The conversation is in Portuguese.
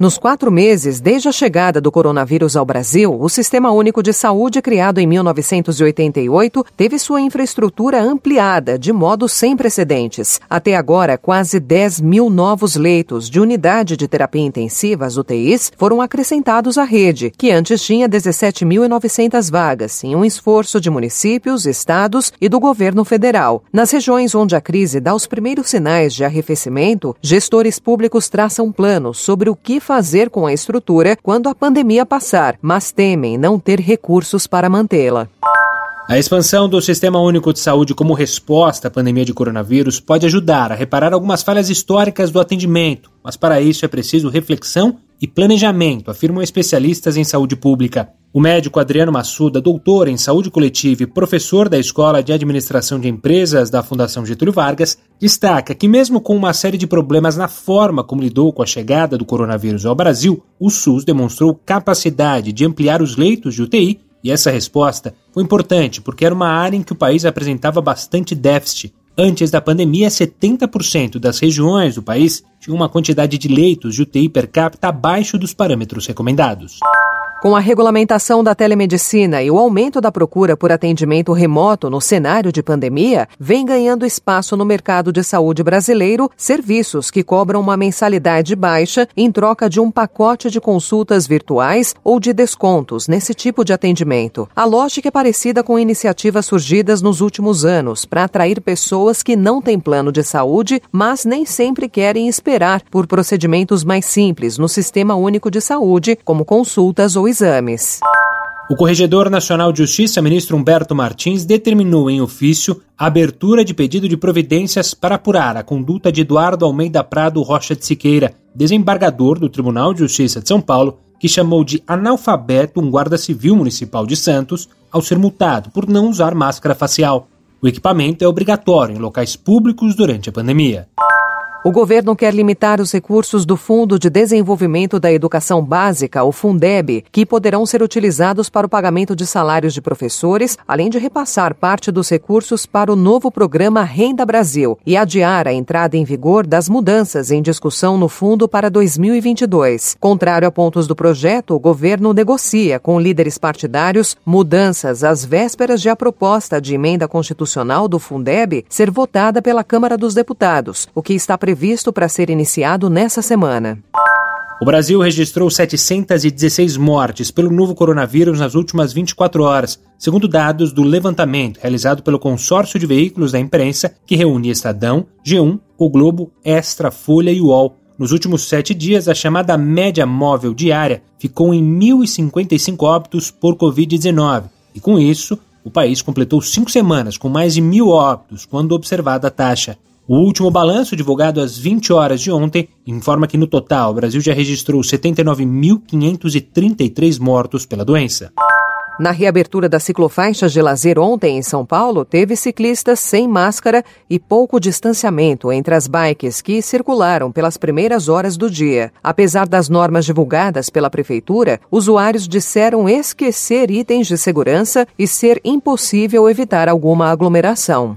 Nos quatro meses desde a chegada do coronavírus ao Brasil, o Sistema Único de Saúde, criado em 1988, teve sua infraestrutura ampliada de modo sem precedentes. Até agora, quase 10 mil novos leitos de unidade de terapia intensiva, as UTIs, foram acrescentados à rede, que antes tinha 17.900 vagas, em um esforço de municípios, estados e do governo federal. Nas regiões onde a crise dá os primeiros sinais de arrefecimento, gestores públicos traçam planos sobre o que fazer com a estrutura quando a pandemia passar, mas temem não ter recursos para mantê-la. A expansão do Sistema Único de Saúde como resposta à pandemia de coronavírus pode ajudar a reparar algumas falhas históricas do atendimento, mas para isso é preciso reflexão e planejamento, afirmam especialistas em saúde pública. O médico Adriano Massuda, doutor em saúde coletiva e professor da Escola de Administração de Empresas da Fundação Getúlio Vargas, destaca que, mesmo com uma série de problemas na forma como lidou com a chegada do coronavírus ao Brasil, o SUS demonstrou capacidade de ampliar os leitos de UTI e essa resposta foi importante porque era uma área em que o país apresentava bastante déficit. Antes da pandemia, 70% das regiões do país tinham uma quantidade de leitos de UTI per capita abaixo dos parâmetros recomendados. Com a regulamentação da telemedicina e o aumento da procura por atendimento remoto no cenário de pandemia, vem ganhando espaço no mercado de saúde brasileiro serviços que cobram uma mensalidade baixa em troca de um pacote de consultas virtuais ou de descontos nesse tipo de atendimento. A lógica é parecida com iniciativas surgidas nos últimos anos para atrair pessoas que não têm plano de saúde, mas nem sempre querem esperar por procedimentos mais simples no Sistema Único de Saúde, como consultas ou exames. O Corregedor Nacional de Justiça, ministro Humberto Martins, determinou em ofício a abertura de pedido de providências para apurar a conduta de Eduardo Almeida Prado Rocha de Siqueira, desembargador do Tribunal de Justiça de São Paulo, que chamou de analfabeto um guarda civil municipal de Santos ao ser multado por não usar máscara facial. O equipamento é obrigatório em locais públicos durante a pandemia. O governo quer limitar os recursos do Fundo de Desenvolvimento da Educação Básica, o Fundeb, que poderão ser utilizados para o pagamento de salários de professores, além de repassar parte dos recursos para o novo programa Renda Brasil e adiar a entrada em vigor das mudanças em discussão no fundo para 2022. Contrário a pontos do projeto, o governo negocia com líderes partidários mudanças às vésperas de a proposta de emenda constitucional do Fundeb ser votada pela Câmara dos Deputados, o que está previsto para ser iniciado nessa semana. O Brasil registrou 716 mortes pelo novo coronavírus nas últimas 24 horas, segundo dados do levantamento realizado pelo consórcio de veículos da imprensa que reúne Estadão, G1, O Globo, Extra, Folha e UOL. Nos últimos sete dias, a chamada média móvel diária ficou em 1.055 óbitos por Covid-19, e com isso, o país completou cinco semanas com mais de mil óbitos quando observada a taxa. O último balanço, divulgado às 20 horas de ontem, informa que no total o Brasil já registrou 79.533 mortos pela doença. Na reabertura das ciclofaixas de lazer ontem em São Paulo, teve ciclistas sem máscara e pouco distanciamento entre as bikes que circularam pelas primeiras horas do dia. Apesar das normas divulgadas pela prefeitura, usuários disseram esquecer itens de segurança e ser impossível evitar alguma aglomeração.